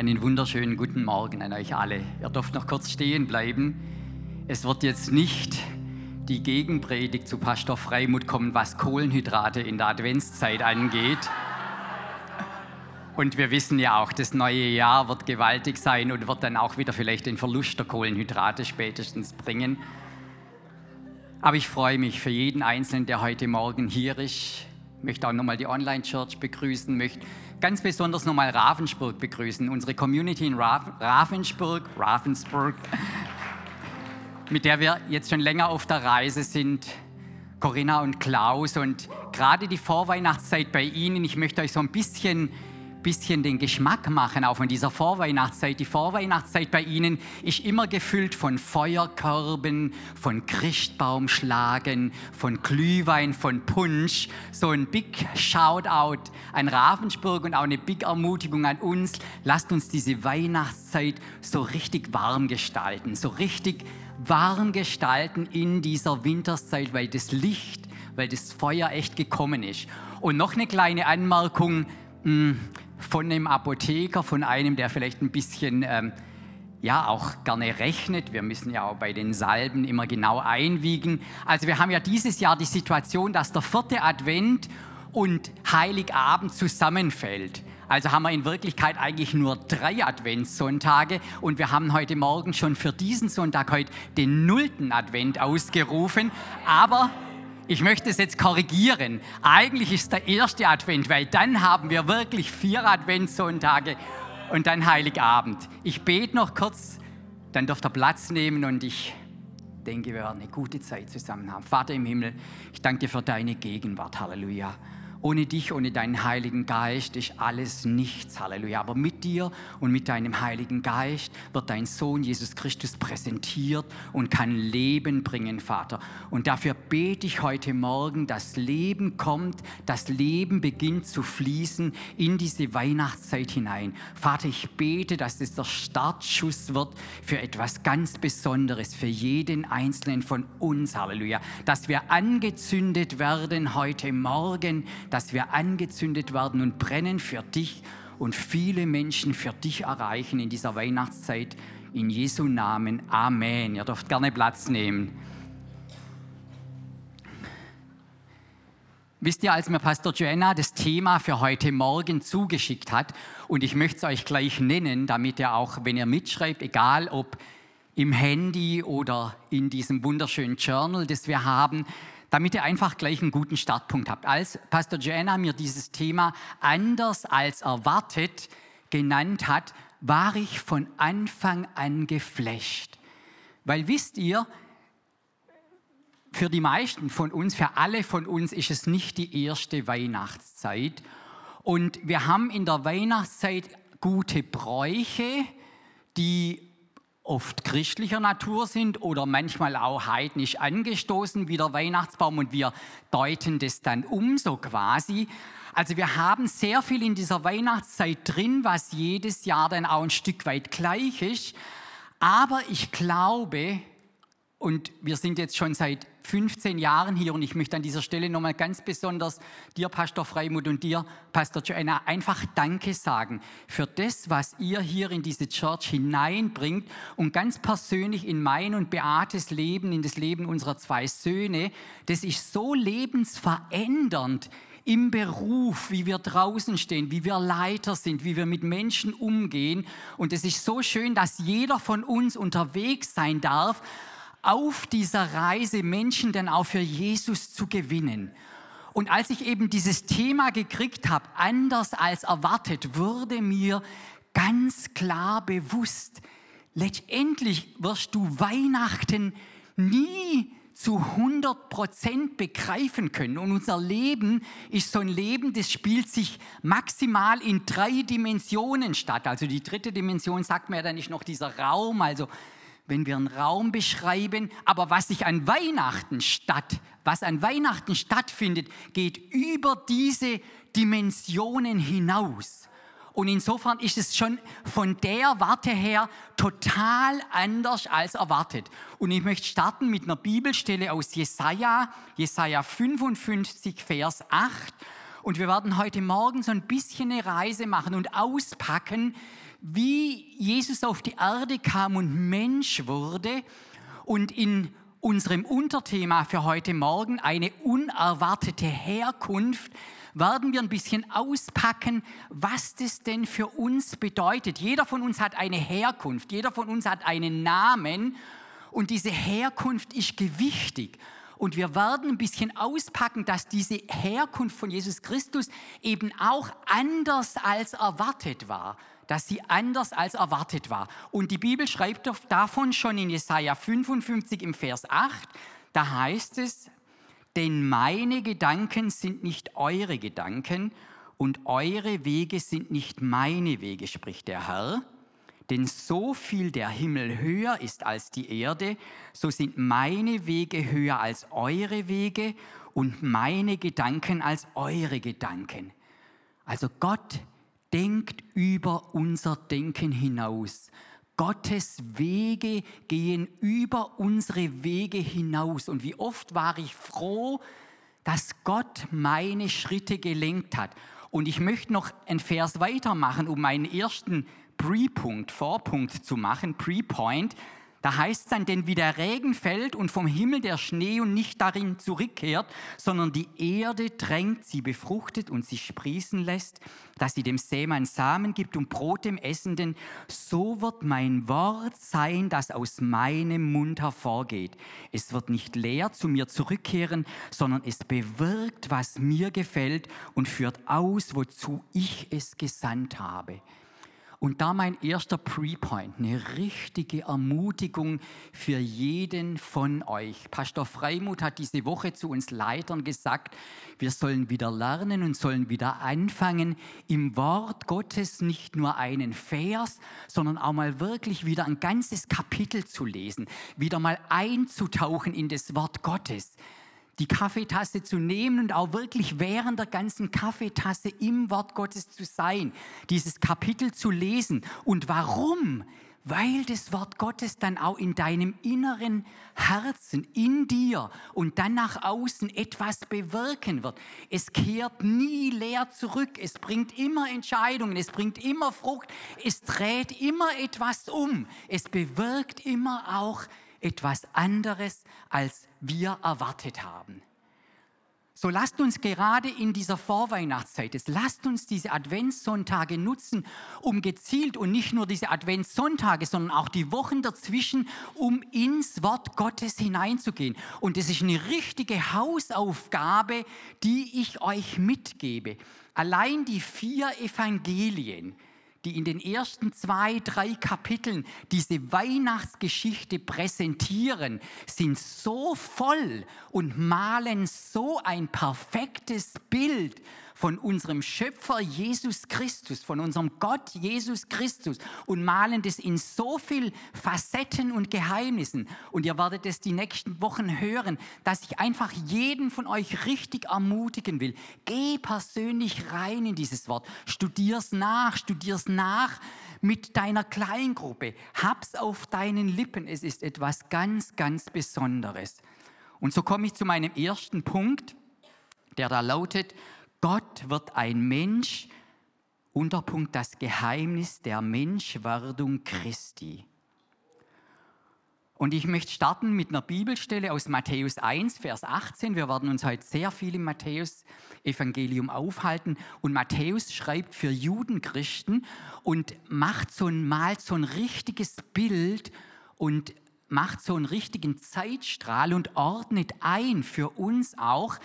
Einen wunderschönen guten Morgen an euch alle. Ihr dürft noch kurz stehen bleiben. Es wird jetzt nicht die Gegenpredigt zu Pastor Freimut kommen, was Kohlenhydrate in der Adventszeit angeht. Und wir wissen ja auch, das neue Jahr wird gewaltig sein und wird dann auch wieder vielleicht den Verlust der Kohlenhydrate spätestens bringen. Aber ich freue mich für jeden Einzelnen, der heute Morgen hier ist. Möchte auch nochmal die Online-Church begrüßen, möchte ganz besonders nochmal Ravensburg begrüßen, unsere Community in Ravensburg, Ravensburg, mit der wir jetzt schon länger auf der Reise sind. Corinna und Klaus und gerade die Vorweihnachtszeit bei Ihnen, ich möchte euch so ein bisschen bisschen den Geschmack machen, auch von dieser Vorweihnachtszeit. Die Vorweihnachtszeit bei Ihnen ist immer gefüllt von Feuerkörben, von Christbaumschlagen, von Glühwein, von Punsch. So ein Big Shoutout an Ravensburg und auch eine Big Ermutigung an uns. Lasst uns diese Weihnachtszeit so richtig warm gestalten, so richtig warm gestalten in dieser Winterszeit, weil das Licht, weil das Feuer echt gekommen ist. Und noch eine kleine Anmerkung. Hm, von einem Apotheker, von einem, der vielleicht ein bisschen ähm, ja auch gerne rechnet. Wir müssen ja auch bei den Salben immer genau einwiegen. Also wir haben ja dieses Jahr die Situation, dass der vierte Advent und Heiligabend zusammenfällt. Also haben wir in Wirklichkeit eigentlich nur drei Adventssonntage und wir haben heute Morgen schon für diesen Sonntag heute den nullten Advent ausgerufen. Aber ich möchte es jetzt korrigieren. Eigentlich ist der erste Advent, weil dann haben wir wirklich vier Adventssonntage und dann Heiligabend. Ich bete noch kurz, dann dürft ihr Platz nehmen und ich denke, wir werden eine gute Zeit zusammen haben. Vater im Himmel, ich danke dir für deine Gegenwart. Halleluja. Ohne dich, ohne deinen Heiligen Geist ist alles nichts. Halleluja. Aber mit dir und mit deinem Heiligen Geist wird dein Sohn Jesus Christus präsentiert und kann Leben bringen, Vater. Und dafür bete ich heute Morgen, dass Leben kommt, das Leben beginnt zu fließen in diese Weihnachtszeit hinein. Vater, ich bete, dass es der Startschuss wird für etwas ganz Besonderes, für jeden Einzelnen von uns. Halleluja. Dass wir angezündet werden heute Morgen dass wir angezündet werden und brennen für dich und viele Menschen für dich erreichen in dieser Weihnachtszeit. In Jesu Namen. Amen. Ihr dürft gerne Platz nehmen. Wisst ihr, als mir Pastor Joanna das Thema für heute Morgen zugeschickt hat, und ich möchte es euch gleich nennen, damit ihr auch, wenn ihr mitschreibt, egal ob im Handy oder in diesem wunderschönen Journal, das wir haben, damit ihr einfach gleich einen guten Startpunkt habt. Als Pastor Joanna mir dieses Thema anders als erwartet genannt hat, war ich von Anfang an geflasht. Weil wisst ihr, für die meisten von uns, für alle von uns ist es nicht die erste Weihnachtszeit. Und wir haben in der Weihnachtszeit gute Bräuche, die oft christlicher Natur sind oder manchmal auch heidnisch angestoßen wie der Weihnachtsbaum und wir deuten das dann um so quasi. Also wir haben sehr viel in dieser Weihnachtszeit drin, was jedes Jahr dann auch ein Stück weit gleich ist. Aber ich glaube, und wir sind jetzt schon seit 15 Jahren hier und ich möchte an dieser Stelle nochmal ganz besonders dir, Pastor Freimut und dir, Pastor Joanna, einfach Danke sagen für das, was ihr hier in diese Church hineinbringt und ganz persönlich in mein und Beates Leben, in das Leben unserer zwei Söhne. Das ist so lebensverändernd im Beruf, wie wir draußen stehen, wie wir Leiter sind, wie wir mit Menschen umgehen. Und es ist so schön, dass jeder von uns unterwegs sein darf auf dieser Reise Menschen dann auch für Jesus zu gewinnen. Und als ich eben dieses Thema gekriegt habe, anders als erwartet, wurde mir ganz klar bewusst, letztendlich wirst du Weihnachten nie zu 100 Prozent begreifen können. Und unser Leben ist so ein Leben, das spielt sich maximal in drei Dimensionen statt. Also die dritte Dimension sagt mir dann nicht noch dieser Raum, also wenn wir einen Raum beschreiben, aber was sich an Weihnachten statt, was an Weihnachten stattfindet, geht über diese Dimensionen hinaus. Und insofern ist es schon von der Warte her total anders als erwartet. Und ich möchte starten mit einer Bibelstelle aus Jesaja, Jesaja 55, Vers 8. Und wir werden heute Morgen so ein bisschen eine Reise machen und auspacken, wie Jesus auf die Erde kam und Mensch wurde und in unserem Unterthema für heute Morgen eine unerwartete Herkunft werden wir ein bisschen auspacken, was das denn für uns bedeutet. Jeder von uns hat eine Herkunft, jeder von uns hat einen Namen und diese Herkunft ist gewichtig. Und wir werden ein bisschen auspacken, dass diese Herkunft von Jesus Christus eben auch anders als erwartet war dass sie anders als erwartet war. Und die Bibel schreibt davon schon in Jesaja 55 im Vers 8. Da heißt es, denn meine Gedanken sind nicht eure Gedanken und eure Wege sind nicht meine Wege, spricht der Herr. Denn so viel der Himmel höher ist als die Erde, so sind meine Wege höher als eure Wege und meine Gedanken als eure Gedanken. Also Gott denkt über unser Denken hinaus. Gottes Wege gehen über unsere Wege hinaus. Und wie oft war ich froh, dass Gott meine Schritte gelenkt hat. Und ich möchte noch einen Vers weitermachen, um meinen ersten Pre-Punkt, Vorpunkt zu machen, Pre-Point. Da heißt es dann, denn wie der Regen fällt und vom Himmel der Schnee und nicht darin zurückkehrt, sondern die Erde drängt, sie befruchtet und sie sprießen lässt, dass sie dem Sämann Samen gibt und Brot dem Essenden, so wird mein Wort sein, das aus meinem Mund hervorgeht. Es wird nicht leer zu mir zurückkehren, sondern es bewirkt, was mir gefällt und führt aus, wozu ich es gesandt habe. Und da mein erster Pre-Point, eine richtige Ermutigung für jeden von euch. Pastor Freimuth hat diese Woche zu uns Leitern gesagt, wir sollen wieder lernen und sollen wieder anfangen, im Wort Gottes nicht nur einen Vers, sondern auch mal wirklich wieder ein ganzes Kapitel zu lesen, wieder mal einzutauchen in das Wort Gottes die Kaffeetasse zu nehmen und auch wirklich während der ganzen Kaffeetasse im Wort Gottes zu sein, dieses Kapitel zu lesen. Und warum? Weil das Wort Gottes dann auch in deinem inneren Herzen, in dir und dann nach außen etwas bewirken wird. Es kehrt nie leer zurück. Es bringt immer Entscheidungen. Es bringt immer Frucht. Es dreht immer etwas um. Es bewirkt immer auch etwas anderes, als wir erwartet haben. So lasst uns gerade in dieser Vorweihnachtszeit, lasst uns diese Adventssonntage nutzen, um gezielt und nicht nur diese Adventssonntage, sondern auch die Wochen dazwischen, um ins Wort Gottes hineinzugehen. Und das ist eine richtige Hausaufgabe, die ich euch mitgebe. Allein die vier Evangelien, die in den ersten zwei, drei Kapiteln diese Weihnachtsgeschichte präsentieren, sind so voll und malen so ein perfektes Bild von unserem Schöpfer Jesus Christus, von unserem Gott Jesus Christus und malen das in so viel Facetten und Geheimnissen. Und ihr werdet es die nächsten Wochen hören, dass ich einfach jeden von euch richtig ermutigen will. Geh persönlich rein in dieses Wort. Studier's nach, studier's nach mit deiner Kleingruppe. Hab's auf deinen Lippen. Es ist etwas ganz, ganz Besonderes. Und so komme ich zu meinem ersten Punkt, der da lautet, Gott wird ein Mensch, Unterpunkt das Geheimnis der Menschwerdung Christi. Und ich möchte starten mit einer Bibelstelle aus Matthäus 1, Vers 18. Wir werden uns heute sehr viel im Matthäus-Evangelium aufhalten. Und Matthäus schreibt für Judenchristen und macht so ein, malt so ein richtiges Bild und macht so einen richtigen Zeitstrahl und ordnet ein für uns auch,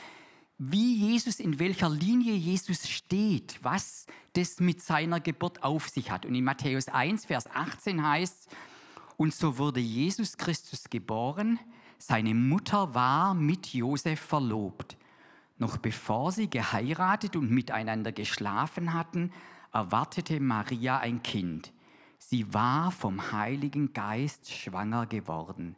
wie Jesus, in welcher Linie Jesus steht, was das mit seiner Geburt auf sich hat. Und in Matthäus 1, Vers 18 heißt, und so wurde Jesus Christus geboren, seine Mutter war mit Josef verlobt. Noch bevor sie geheiratet und miteinander geschlafen hatten, erwartete Maria ein Kind. Sie war vom Heiligen Geist schwanger geworden.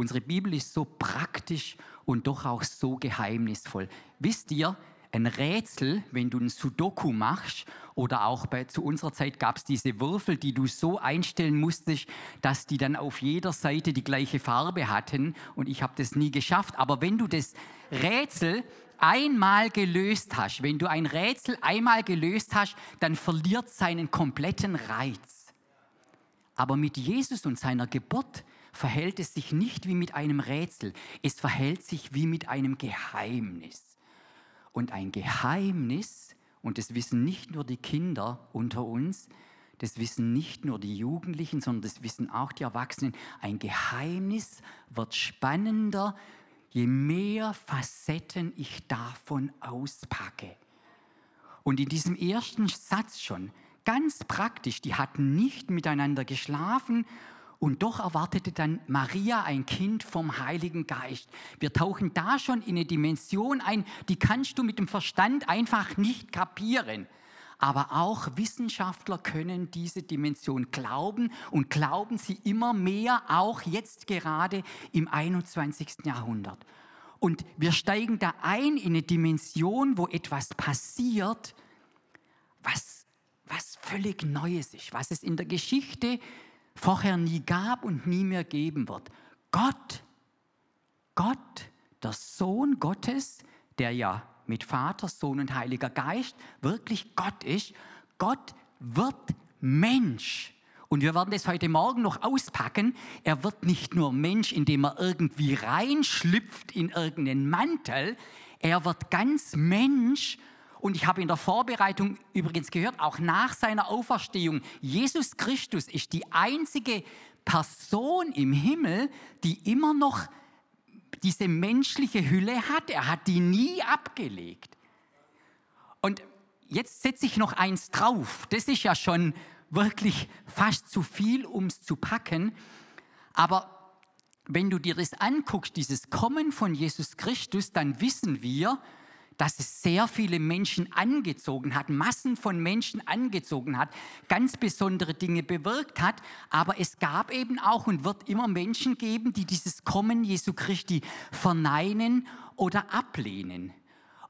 Unsere Bibel ist so praktisch und doch auch so geheimnisvoll. Wisst ihr, ein Rätsel, wenn du ein Sudoku machst oder auch bei, zu unserer Zeit gab es diese Würfel, die du so einstellen musstest, dass die dann auf jeder Seite die gleiche Farbe hatten und ich habe das nie geschafft. Aber wenn du das Rätsel einmal gelöst hast, wenn du ein Rätsel einmal gelöst hast, dann verliert seinen kompletten Reiz. Aber mit Jesus und seiner Geburt verhält es sich nicht wie mit einem Rätsel, es verhält sich wie mit einem Geheimnis. Und ein Geheimnis, und das wissen nicht nur die Kinder unter uns, das wissen nicht nur die Jugendlichen, sondern das wissen auch die Erwachsenen, ein Geheimnis wird spannender, je mehr Facetten ich davon auspacke. Und in diesem ersten Satz schon, ganz praktisch, die hatten nicht miteinander geschlafen und doch erwartete dann Maria ein Kind vom Heiligen Geist. Wir tauchen da schon in eine Dimension ein, die kannst du mit dem Verstand einfach nicht kapieren. Aber auch Wissenschaftler können diese Dimension glauben und glauben sie immer mehr, auch jetzt gerade im 21. Jahrhundert. Und wir steigen da ein in eine Dimension, wo etwas passiert, was, was völlig Neues ist, was es in der Geschichte vorher nie gab und nie mehr geben wird. Gott, Gott, der Sohn Gottes, der ja mit Vater, Sohn und Heiliger Geist wirklich Gott ist, Gott wird Mensch. Und wir werden das heute Morgen noch auspacken. Er wird nicht nur Mensch, indem er irgendwie reinschlüpft in irgendeinen Mantel. Er wird ganz Mensch und ich habe in der Vorbereitung übrigens gehört, auch nach seiner Auferstehung, Jesus Christus ist die einzige Person im Himmel, die immer noch diese menschliche Hülle hat. Er hat die nie abgelegt. Und jetzt setze ich noch eins drauf. Das ist ja schon wirklich fast zu viel, um es zu packen. Aber wenn du dir das anguckst, dieses Kommen von Jesus Christus, dann wissen wir, dass es sehr viele Menschen angezogen hat, Massen von Menschen angezogen hat, ganz besondere Dinge bewirkt hat. Aber es gab eben auch und wird immer Menschen geben, die dieses Kommen Jesu Christi verneinen oder ablehnen.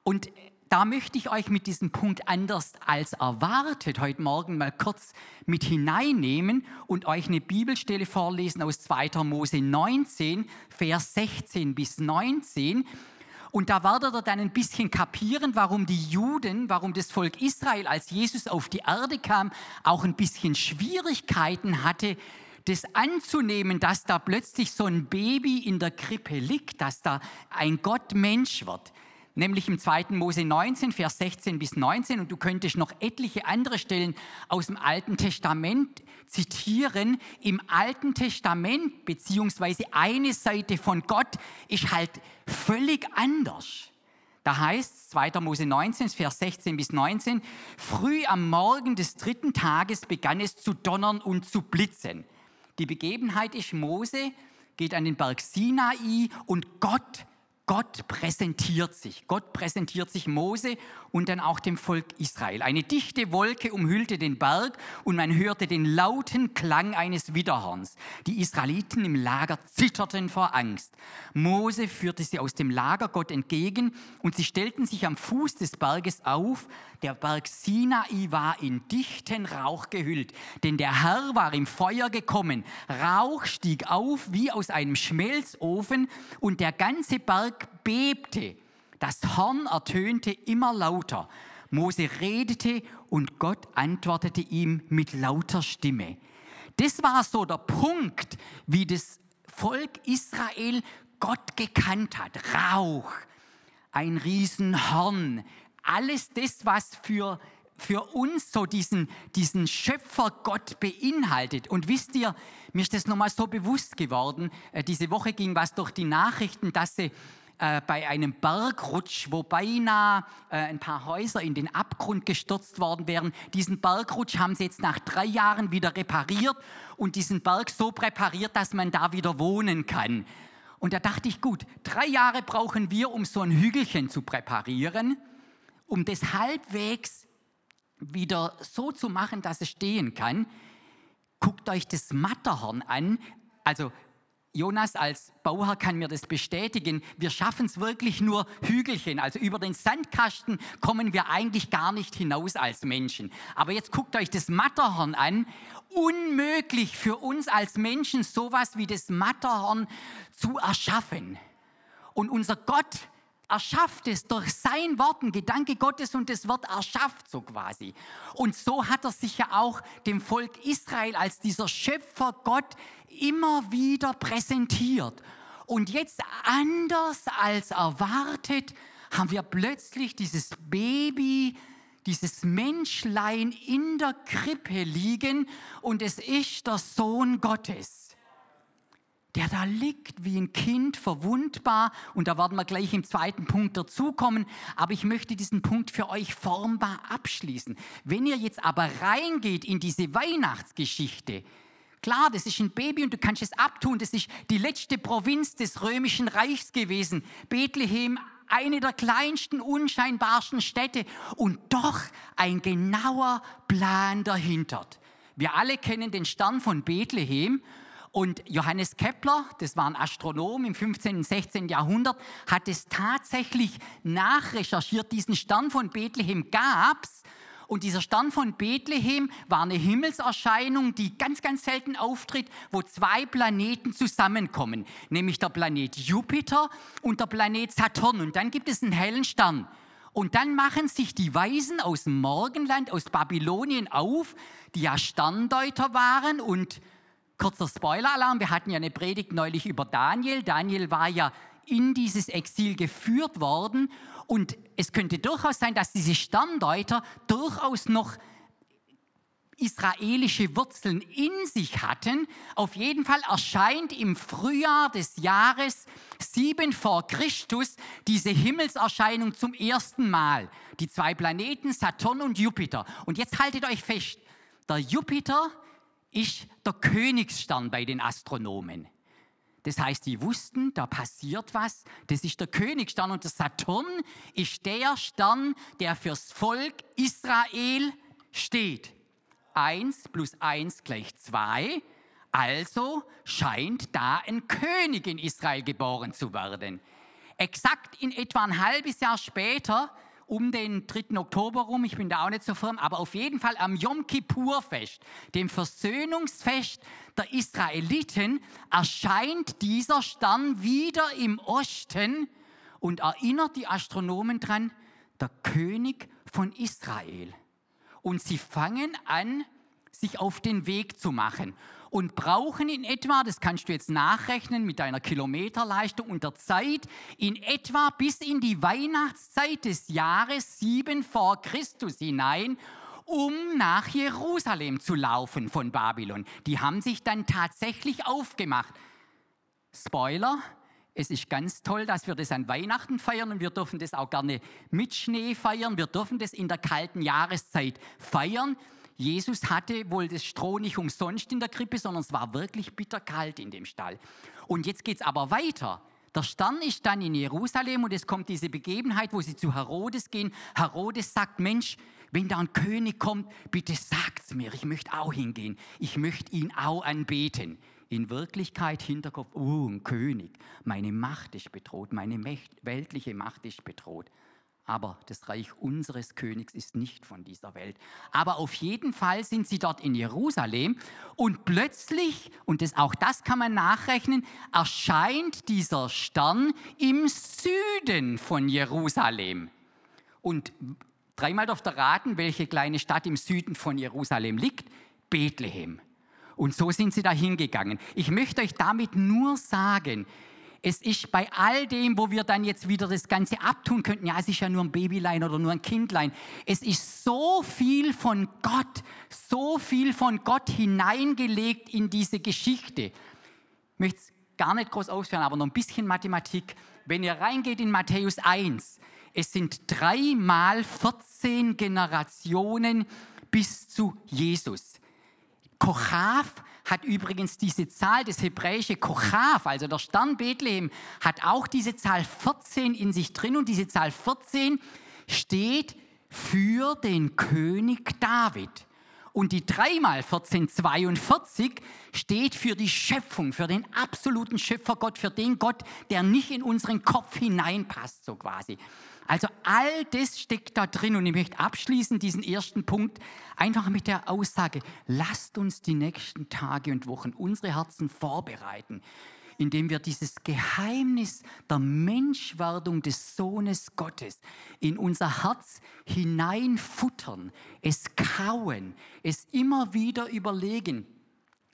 Und da möchte ich euch mit diesem Punkt anders als erwartet heute Morgen mal kurz mit hineinnehmen und euch eine Bibelstelle vorlesen aus 2. Mose 19, Vers 16 bis 19. Und da werdet ihr dann ein bisschen kapieren, warum die Juden, warum das Volk Israel, als Jesus auf die Erde kam, auch ein bisschen Schwierigkeiten hatte, das anzunehmen, dass da plötzlich so ein Baby in der Krippe liegt, dass da ein Gott Mensch wird nämlich im 2. Mose 19, Vers 16 bis 19. Und du könntest noch etliche andere Stellen aus dem Alten Testament zitieren. Im Alten Testament, beziehungsweise eine Seite von Gott, ist halt völlig anders. Da heißt es, 2. Mose 19, Vers 16 bis 19, früh am Morgen des dritten Tages begann es zu donnern und zu blitzen. Die Begebenheit ist, Mose geht an den Berg Sinai und Gott Gott präsentiert sich. Gott präsentiert sich Mose und dann auch dem Volk Israel. Eine dichte Wolke umhüllte den Berg und man hörte den lauten Klang eines Widerhorns. Die Israeliten im Lager zitterten vor Angst. Mose führte sie aus dem Lager Gott entgegen und sie stellten sich am Fuß des Berges auf. Der Berg Sinai war in dichten Rauch gehüllt, denn der Herr war im Feuer gekommen. Rauch stieg auf wie aus einem Schmelzofen und der ganze Berg bebte. Das Horn ertönte immer lauter. Mose redete und Gott antwortete ihm mit lauter Stimme. Das war so der Punkt, wie das Volk Israel Gott gekannt hat. Rauch, ein Riesenhorn, alles das, was für, für uns so diesen, diesen Schöpfergott beinhaltet. Und wisst ihr, mir ist das nochmal so bewusst geworden, äh, diese Woche ging was durch die Nachrichten, dass sie äh, bei einem Bergrutsch, wo beinahe äh, ein paar Häuser in den Abgrund gestürzt worden wären. Diesen Bergrutsch haben sie jetzt nach drei Jahren wieder repariert und diesen Berg so präpariert, dass man da wieder wohnen kann. Und da dachte ich, gut, drei Jahre brauchen wir, um so ein Hügelchen zu präparieren, um das halbwegs wieder so zu machen, dass es stehen kann. Guckt euch das Matterhorn an. Also Jonas als Bauherr kann mir das bestätigen. Wir schaffen es wirklich nur Hügelchen. Also über den Sandkasten kommen wir eigentlich gar nicht hinaus als Menschen. Aber jetzt guckt euch das Matterhorn an. Unmöglich für uns als Menschen sowas wie das Matterhorn zu erschaffen. Und unser Gott erschafft es durch sein Wort, ein Gedanke Gottes und das Wort erschafft so quasi. Und so hat er sich ja auch dem Volk Israel als dieser Schöpfer Gott immer wieder präsentiert. Und jetzt anders als erwartet haben wir plötzlich dieses Baby, dieses Menschlein in der Krippe liegen und es ist der Sohn Gottes der da liegt wie ein Kind, verwundbar. Und da werden wir gleich im zweiten Punkt dazukommen. Aber ich möchte diesen Punkt für euch formbar abschließen. Wenn ihr jetzt aber reingeht in diese Weihnachtsgeschichte, klar, das ist ein Baby und du kannst es abtun. Das ist die letzte Provinz des römischen Reichs gewesen. Bethlehem, eine der kleinsten, unscheinbarsten Städte und doch ein genauer Plan dahinter. Wir alle kennen den Stern von Bethlehem und Johannes Kepler, das war ein Astronom im 15. und 16. Jahrhundert, hat es tatsächlich nachrecherchiert. Diesen Stern von Bethlehem gab es. Und dieser Stern von Bethlehem war eine Himmelserscheinung, die ganz, ganz selten auftritt, wo zwei Planeten zusammenkommen, nämlich der Planet Jupiter und der Planet Saturn. Und dann gibt es einen hellen Stern. Und dann machen sich die Weisen aus dem Morgenland, aus Babylonien auf, die ja Sterndeuter waren und Kurzer Spoiler-Alarm, wir hatten ja eine Predigt neulich über Daniel. Daniel war ja in dieses Exil geführt worden und es könnte durchaus sein, dass diese Sterndeuter durchaus noch israelische Wurzeln in sich hatten. Auf jeden Fall erscheint im Frühjahr des Jahres 7 vor Christus diese Himmelserscheinung zum ersten Mal. Die zwei Planeten Saturn und Jupiter. Und jetzt haltet euch fest, der Jupiter ist der Königsstern bei den Astronomen. Das heißt, die wussten, da passiert was. Das ist der Königsstern und der Saturn ist der Stern, der fürs Volk Israel steht. Eins plus eins gleich zwei. Also scheint da ein König in Israel geboren zu werden. Exakt in etwa ein halbes Jahr später um den 3. Oktober rum, ich bin da auch nicht so firm, aber auf jeden Fall am Yom Kippur-Fest, dem Versöhnungsfest der Israeliten, erscheint dieser Stern wieder im Osten und erinnert die Astronomen dran, der König von Israel. Und sie fangen an, sich auf den Weg zu machen und brauchen in etwa, das kannst du jetzt nachrechnen mit deiner Kilometerleistung und der Zeit, in etwa bis in die Weihnachtszeit des Jahres 7 vor Christus hinein, um nach Jerusalem zu laufen von Babylon. Die haben sich dann tatsächlich aufgemacht. Spoiler, es ist ganz toll, dass wir das an Weihnachten feiern und wir dürfen das auch gerne mit Schnee feiern. Wir dürfen das in der kalten Jahreszeit feiern. Jesus hatte wohl das Stroh nicht umsonst in der Krippe, sondern es war wirklich bitterkalt in dem Stall. Und jetzt geht es aber weiter. Der Stern ist dann in Jerusalem und es kommt diese Begebenheit, wo sie zu Herodes gehen. Herodes sagt, Mensch, wenn da ein König kommt, bitte sagt's mir, ich möchte auch hingehen. Ich möchte ihn auch anbeten. In Wirklichkeit Hinterkopf, oh, ein König, meine Macht ist bedroht, meine weltliche Macht ist bedroht aber das Reich unseres Königs ist nicht von dieser Welt. Aber auf jeden Fall sind sie dort in Jerusalem und plötzlich, und das, auch das kann man nachrechnen, erscheint dieser Stern im Süden von Jerusalem. Und dreimal dürft ihr raten, welche kleine Stadt im Süden von Jerusalem liegt. Bethlehem. Und so sind sie da hingegangen. Ich möchte euch damit nur sagen, es ist bei all dem, wo wir dann jetzt wieder das Ganze abtun könnten, ja, es ist ja nur ein Babylein oder nur ein Kindlein. Es ist so viel von Gott, so viel von Gott hineingelegt in diese Geschichte. Ich möchte es gar nicht groß ausführen, aber noch ein bisschen Mathematik. Wenn ihr reingeht in Matthäus 1, es sind dreimal 14 Generationen bis zu Jesus. Kochav hat übrigens diese Zahl, das hebräische Kochav, also der Stern Bethlehem, hat auch diese Zahl 14 in sich drin und diese Zahl 14 steht für den König David. Und die 3 mal 1442 steht für die Schöpfung, für den absoluten Schöpfergott, für den Gott, der nicht in unseren Kopf hineinpasst, so quasi. Also all das steckt da drin und ich möchte abschließen diesen ersten Punkt einfach mit der Aussage, lasst uns die nächsten Tage und Wochen unsere Herzen vorbereiten indem wir dieses Geheimnis der Menschwerdung des Sohnes Gottes in unser Herz hineinfuttern, es kauen, es immer wieder überlegen,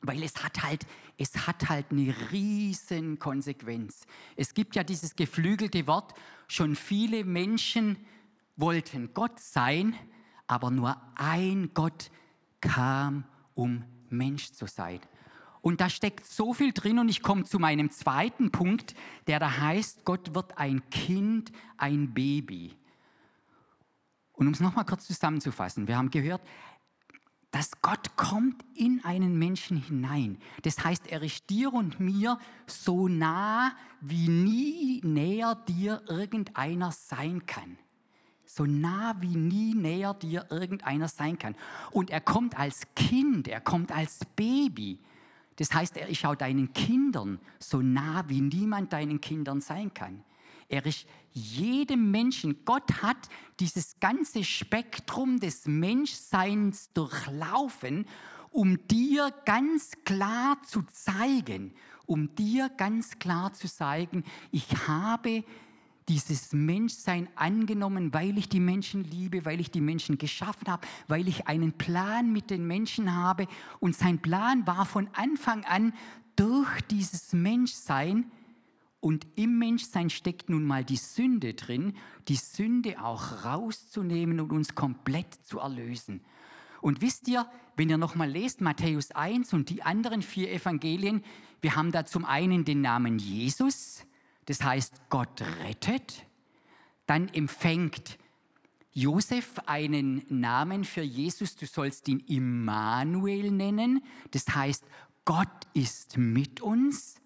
weil es hat halt, es hat halt eine riesen Konsequenz. Es gibt ja dieses geflügelte Wort, schon viele Menschen wollten Gott sein, aber nur ein Gott kam, um Mensch zu sein. Und da steckt so viel drin und ich komme zu meinem zweiten Punkt, der da heißt, Gott wird ein Kind, ein Baby. Und um es nochmal kurz zusammenzufassen, wir haben gehört, dass Gott kommt in einen Menschen hinein. Das heißt, er ist dir und mir so nah, wie nie näher dir irgendeiner sein kann. So nah, wie nie näher dir irgendeiner sein kann. Und er kommt als Kind, er kommt als Baby. Das heißt, er ist auch deinen Kindern so nah, wie niemand deinen Kindern sein kann. Er ist jedem Menschen. Gott hat dieses ganze Spektrum des Menschseins durchlaufen, um dir ganz klar zu zeigen, um dir ganz klar zu zeigen, ich habe dieses Menschsein angenommen, weil ich die Menschen liebe, weil ich die Menschen geschaffen habe, weil ich einen Plan mit den Menschen habe. Und sein Plan war von Anfang an durch dieses Menschsein, und im Menschsein steckt nun mal die Sünde drin, die Sünde auch rauszunehmen und uns komplett zu erlösen. Und wisst ihr, wenn ihr nochmal lest, Matthäus 1 und die anderen vier Evangelien, wir haben da zum einen den Namen Jesus, das heißt, Gott rettet. Dann empfängt Josef einen Namen für Jesus, du sollst ihn Immanuel nennen. Das heißt, Gott ist mit uns.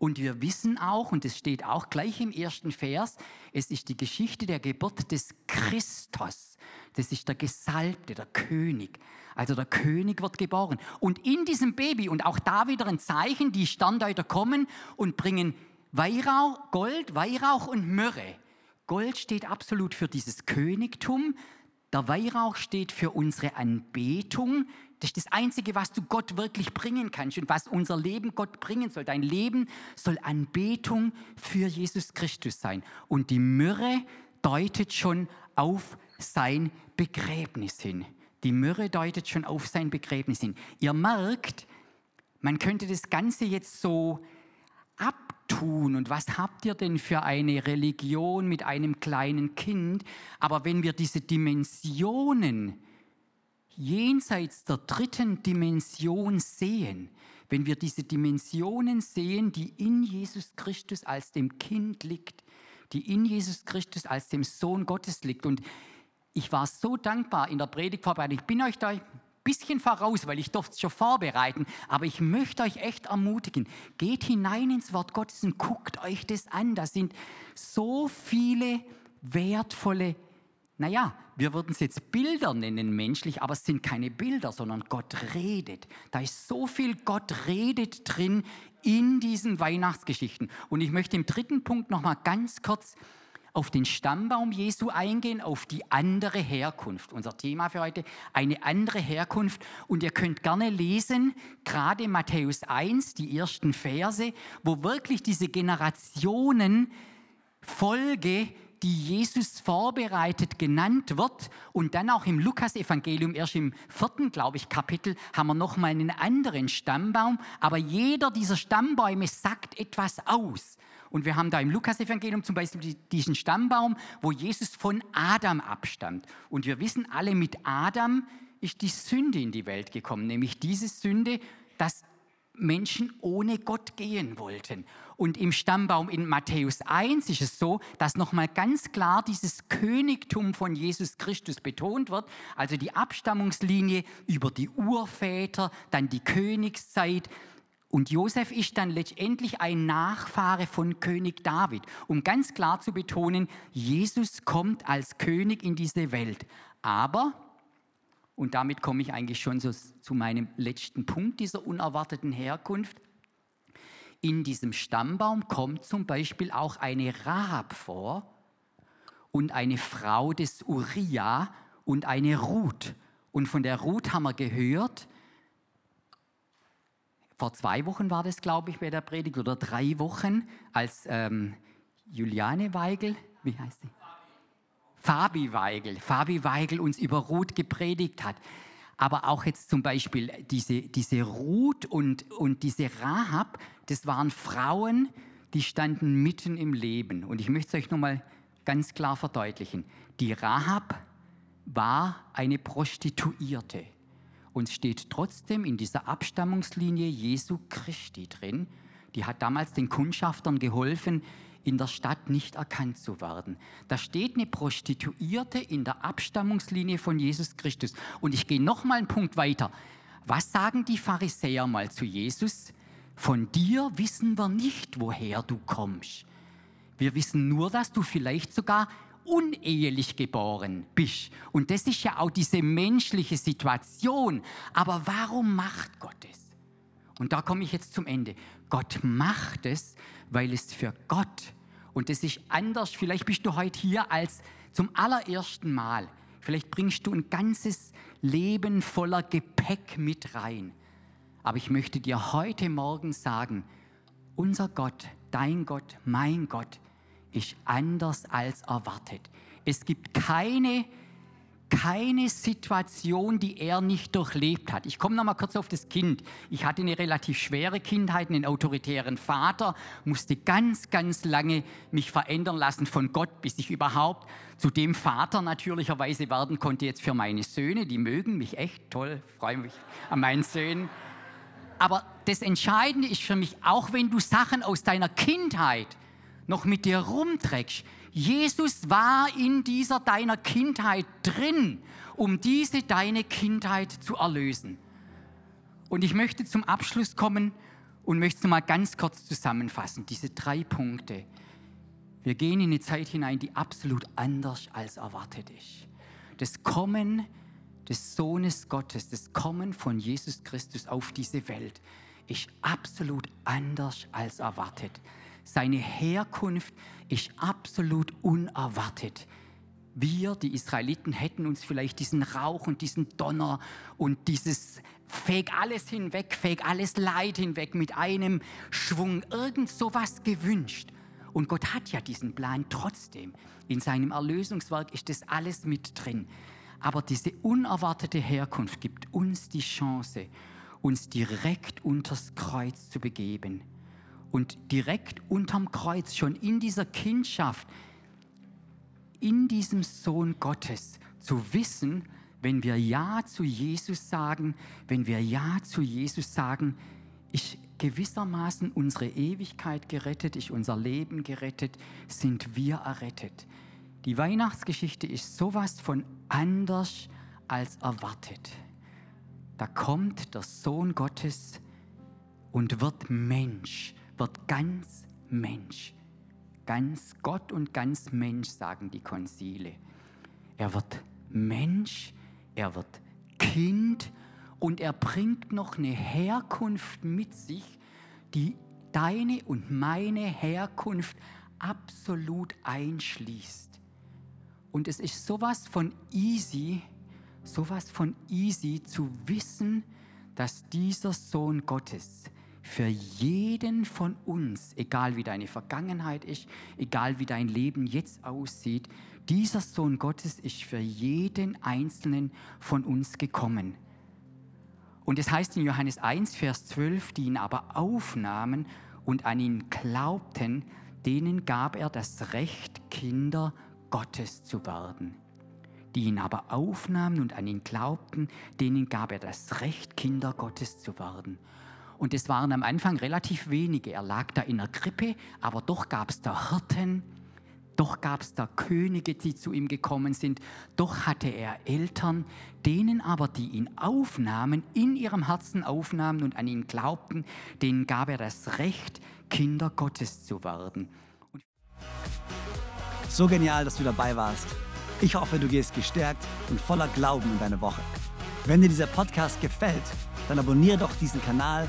Und wir wissen auch, und es steht auch gleich im ersten Vers, es ist die Geschichte der Geburt des Christus. Das ist der Gesalbte, der König. Also der König wird geboren. Und in diesem Baby, und auch da wieder ein Zeichen, die Standeuter kommen und bringen Weihrauch, Gold, Weihrauch und Myrrhe. Gold steht absolut für dieses Königtum. Der Weihrauch steht für unsere Anbetung. Das ist das Einzige, was du Gott wirklich bringen kannst und was unser Leben Gott bringen soll. Dein Leben soll Anbetung für Jesus Christus sein. Und die Myrrhe deutet schon auf sein Begräbnis hin. Die Myrrhe deutet schon auf sein Begräbnis hin. Ihr merkt, man könnte das Ganze jetzt so ab tun und was habt ihr denn für eine Religion mit einem kleinen Kind? Aber wenn wir diese Dimensionen jenseits der dritten Dimension sehen, wenn wir diese Dimensionen sehen, die in Jesus Christus als dem Kind liegt, die in Jesus Christus als dem Sohn Gottes liegt. Und ich war so dankbar in der Predigtvorbereitung. Ich bin euch da bisschen voraus, weil ich durfte es schon vorbereiten, aber ich möchte euch echt ermutigen, geht hinein ins Wort Gottes und guckt euch das an. Da sind so viele wertvolle, naja, wir würden es jetzt Bilder nennen menschlich, aber es sind keine Bilder, sondern Gott redet. Da ist so viel Gott redet drin in diesen Weihnachtsgeschichten. Und ich möchte im dritten Punkt noch mal ganz kurz auf den Stammbaum Jesu eingehen, auf die andere Herkunft. Unser Thema für heute, eine andere Herkunft. Und ihr könnt gerne lesen, gerade Matthäus 1, die ersten Verse, wo wirklich diese Generationenfolge, die Jesus vorbereitet, genannt wird. Und dann auch im Lukas-Evangelium, erst im vierten, glaube ich, Kapitel, haben wir nochmal einen anderen Stammbaum. Aber jeder dieser Stammbäume sagt etwas aus. Und wir haben da im Lukas-Evangelium zum Beispiel diesen Stammbaum, wo Jesus von Adam abstammt. Und wir wissen alle, mit Adam ist die Sünde in die Welt gekommen, nämlich diese Sünde, dass Menschen ohne Gott gehen wollten. Und im Stammbaum in Matthäus 1 ist es so, dass nochmal ganz klar dieses Königtum von Jesus Christus betont wird. Also die Abstammungslinie über die Urväter, dann die Königszeit. Und Josef ist dann letztendlich ein Nachfahre von König David, um ganz klar zu betonen, Jesus kommt als König in diese Welt. Aber, und damit komme ich eigentlich schon so zu meinem letzten Punkt dieser unerwarteten Herkunft, in diesem Stammbaum kommt zum Beispiel auch eine Rahab vor und eine Frau des Uriah und eine Ruth. Und von der Ruth haben wir gehört, vor zwei Wochen war das, glaube ich, bei der Predigt, oder drei Wochen, als ähm, Juliane Weigel, wie heißt sie? Fabi Weigel, Fabi Weigel uns über Ruth gepredigt hat aber auch jetzt zum Beispiel diese, diese Ruth und, und diese Rahab, das waren Frauen, die standen mitten im Leben. Und ich möchte es euch nochmal ganz klar verdeutlichen. Die Rahab war eine Prostituierte und steht trotzdem in dieser Abstammungslinie Jesu Christi drin. Die hat damals den Kundschaftern geholfen, in der Stadt nicht erkannt zu werden. Da steht eine Prostituierte in der Abstammungslinie von Jesus Christus. Und ich gehe noch mal einen Punkt weiter. Was sagen die Pharisäer mal zu Jesus? Von dir wissen wir nicht, woher du kommst. Wir wissen nur, dass du vielleicht sogar unehelich geboren bist. Und das ist ja auch diese menschliche Situation. Aber warum macht Gott es? Und da komme ich jetzt zum Ende. Gott macht es, weil es für Gott, und das ist anders, vielleicht bist du heute hier als zum allerersten Mal, vielleicht bringst du ein ganzes Leben voller Gepäck mit rein. Aber ich möchte dir heute Morgen sagen, unser Gott, dein Gott, mein Gott, ist anders als erwartet. Es gibt keine keine Situation, die er nicht durchlebt hat. Ich komme noch mal kurz auf das Kind. Ich hatte eine relativ schwere Kindheit, einen autoritären Vater, musste ganz, ganz lange mich verändern lassen von Gott, bis ich überhaupt zu dem Vater natürlicherweise werden konnte jetzt für meine Söhne. Die mögen mich echt toll, freue mich an meinen Söhnen. Aber das Entscheidende ist für mich, auch wenn du Sachen aus deiner Kindheit noch mit dir rumträgst, Jesus war in dieser deiner Kindheit drin, um diese deine Kindheit zu erlösen. Und ich möchte zum Abschluss kommen und möchte mal ganz kurz zusammenfassen, diese drei Punkte. Wir gehen in eine Zeit hinein, die absolut anders als erwartet ist. Das Kommen des Sohnes Gottes, das Kommen von Jesus Christus auf diese Welt ist absolut anders als erwartet. Seine Herkunft ist absolut unerwartet. Wir, die Israeliten, hätten uns vielleicht diesen Rauch und diesen Donner und dieses Feg alles hinweg, Feg alles Leid hinweg mit einem Schwung, irgend sowas gewünscht. Und Gott hat ja diesen Plan trotzdem. In seinem Erlösungswerk ist das alles mit drin. Aber diese unerwartete Herkunft gibt uns die Chance, uns direkt unters Kreuz zu begeben und direkt unterm Kreuz, schon in dieser Kindschaft, in diesem Sohn Gottes zu wissen, wenn wir Ja zu Jesus sagen, wenn wir Ja zu Jesus sagen, ist gewissermaßen unsere Ewigkeit gerettet, ist unser Leben gerettet, sind wir errettet. Die Weihnachtsgeschichte ist sowas von anders als erwartet. Da kommt der Sohn Gottes und wird Mensch wird ganz Mensch. Ganz Gott und ganz Mensch, sagen die Konzile. Er wird Mensch, er wird Kind und er bringt noch eine Herkunft mit sich, die deine und meine Herkunft absolut einschließt. Und es ist sowas von easy, sowas von easy zu wissen, dass dieser Sohn Gottes für jeden von uns, egal wie deine Vergangenheit ist, egal wie dein Leben jetzt aussieht, dieser Sohn Gottes ist für jeden einzelnen von uns gekommen. Und es heißt in Johannes 1, Vers 12, die ihn aber aufnahmen und an ihn glaubten, denen gab er das Recht, Kinder Gottes zu werden. Die ihn aber aufnahmen und an ihn glaubten, denen gab er das Recht, Kinder Gottes zu werden. Und es waren am Anfang relativ wenige. Er lag da in der Krippe, aber doch gab es da Hirten, doch gab es da Könige, die zu ihm gekommen sind, doch hatte er Eltern, denen aber, die ihn aufnahmen, in ihrem Herzen aufnahmen und an ihn glaubten, denen gab er das Recht, Kinder Gottes zu werden. So genial, dass du dabei warst. Ich hoffe, du gehst gestärkt und voller Glauben in deine Woche. Wenn dir dieser Podcast gefällt, dann abonniere doch diesen Kanal,